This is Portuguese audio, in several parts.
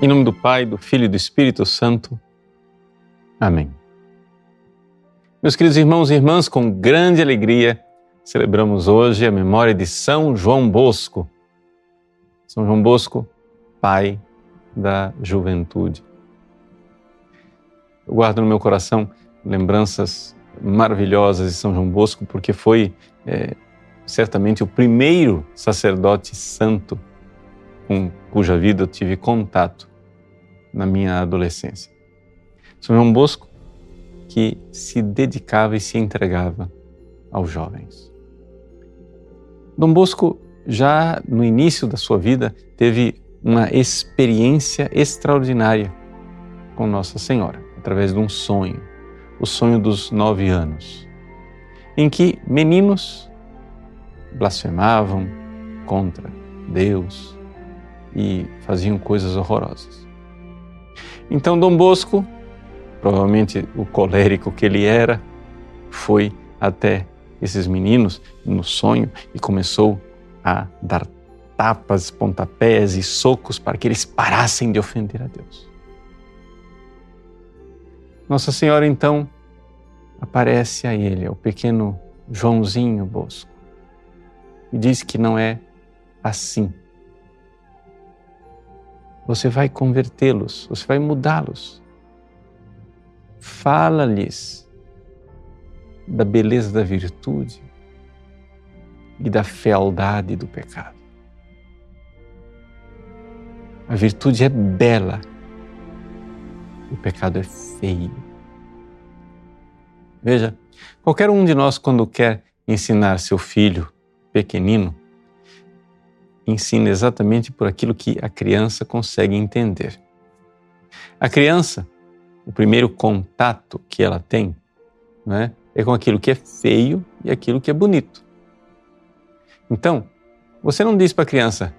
Em nome do Pai, do Filho e do Espírito Santo. Amém. Meus queridos irmãos e irmãs, com grande alegria, celebramos hoje a memória de São João Bosco. São João Bosco, pai da juventude. Eu guardo no meu coração lembranças maravilhosas de São João Bosco, porque foi é, certamente o primeiro sacerdote santo com cuja vida eu tive contato na minha adolescência. São João Bosco, que se dedicava e se entregava aos jovens. Dom Bosco, já no início da sua vida, teve uma experiência extraordinária com Nossa Senhora, através de um sonho, o sonho dos nove anos, em que meninos blasfemavam contra Deus e faziam coisas horrorosas. Então Dom Bosco, provavelmente o colérico que ele era, foi até esses meninos no sonho e começou a dar tapas, pontapés e socos para que eles parassem de ofender a Deus. Nossa Senhora então aparece a ele, ao pequeno Joãozinho Bosco, e diz que não é assim você vai convertê-los, você vai mudá-los. Fala-lhes da beleza da virtude e da fealdade do pecado. A virtude é bela, o pecado é feio. Veja, qualquer um de nós, quando quer ensinar seu filho pequenino ensina exatamente por aquilo que a criança consegue entender. A criança, o primeiro contato que ela tem né, é com aquilo que é feio e aquilo que é bonito. Então, você não diz para a criança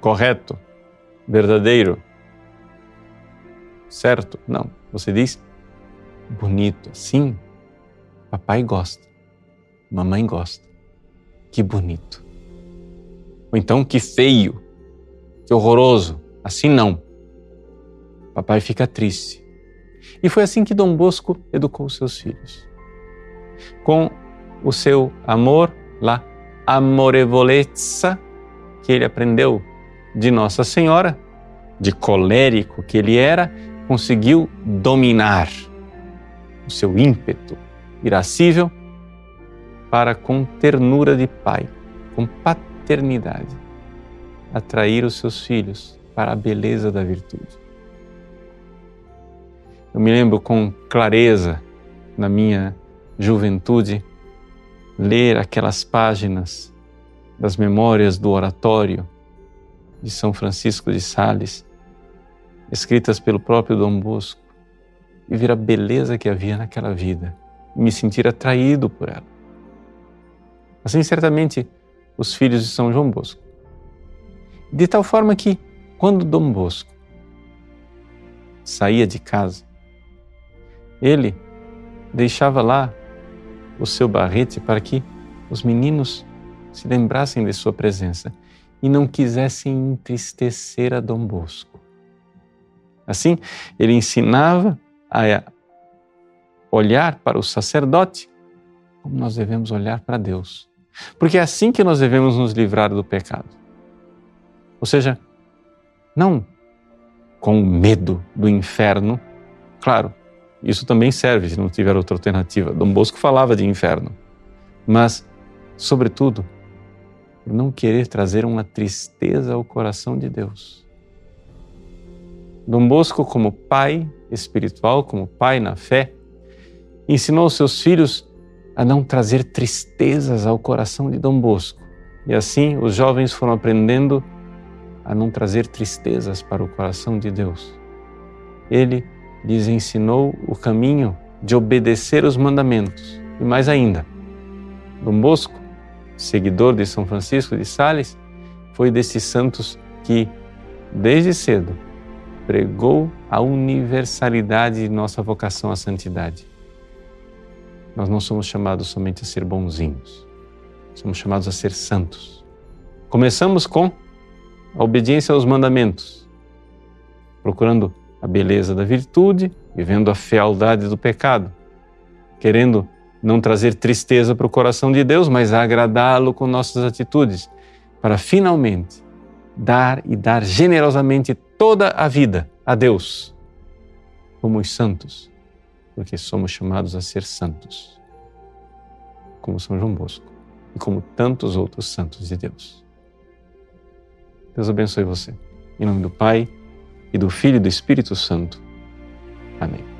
correto, verdadeiro, certo? Não. Você diz bonito. Sim, papai gosta, mamãe gosta. Que bonito. Ou então, que feio, que horroroso. Assim não. Papai fica triste. E foi assim que Dom Bosco educou seus filhos. Com o seu amor, la amorevolezza, que ele aprendeu de Nossa Senhora, de colérico que ele era, conseguiu dominar o seu ímpeto irascível para, com ternura de pai, com paternidade, eternidade, atrair os seus filhos para a beleza da virtude. Eu me lembro com clareza, na minha juventude, ler aquelas páginas das memórias do oratório de São Francisco de Sales, escritas pelo próprio Dom Bosco, e ver a beleza que havia naquela vida e me sentir atraído por ela. Assim, certamente, os filhos de São João Bosco. De tal forma que, quando Dom Bosco saía de casa, ele deixava lá o seu barrete para que os meninos se lembrassem de sua presença e não quisessem entristecer a Dom Bosco. Assim, ele ensinava a olhar para o sacerdote como nós devemos olhar para Deus. Porque é assim que nós devemos nos livrar do pecado. Ou seja, não com medo do inferno. Claro, isso também serve se não tiver outra alternativa. Dom Bosco falava de inferno. Mas, sobretudo, por não querer trazer uma tristeza ao coração de Deus. Dom Bosco, como pai espiritual, como pai na fé, ensinou seus filhos a não trazer tristezas ao coração de Dom Bosco. E assim os jovens foram aprendendo a não trazer tristezas para o coração de Deus. Ele lhes ensinou o caminho de obedecer os mandamentos. E mais ainda, Dom Bosco, seguidor de São Francisco de Sales, foi desses santos que, desde cedo, pregou a universalidade de nossa vocação à santidade. Nós não somos chamados somente a ser bonzinhos, somos chamados a ser santos. Começamos com a obediência aos mandamentos. Procurando a beleza da virtude, vivendo a fealdade do pecado, querendo não trazer tristeza para o coração de Deus, mas agradá-lo com nossas atitudes, para finalmente dar e dar generosamente toda a vida a Deus, como os santos, porque somos chamados a ser santos, como São João Bosco e como tantos outros santos de Deus. Deus abençoe você. Em nome do Pai, e do Filho e do Espírito Santo. Amém.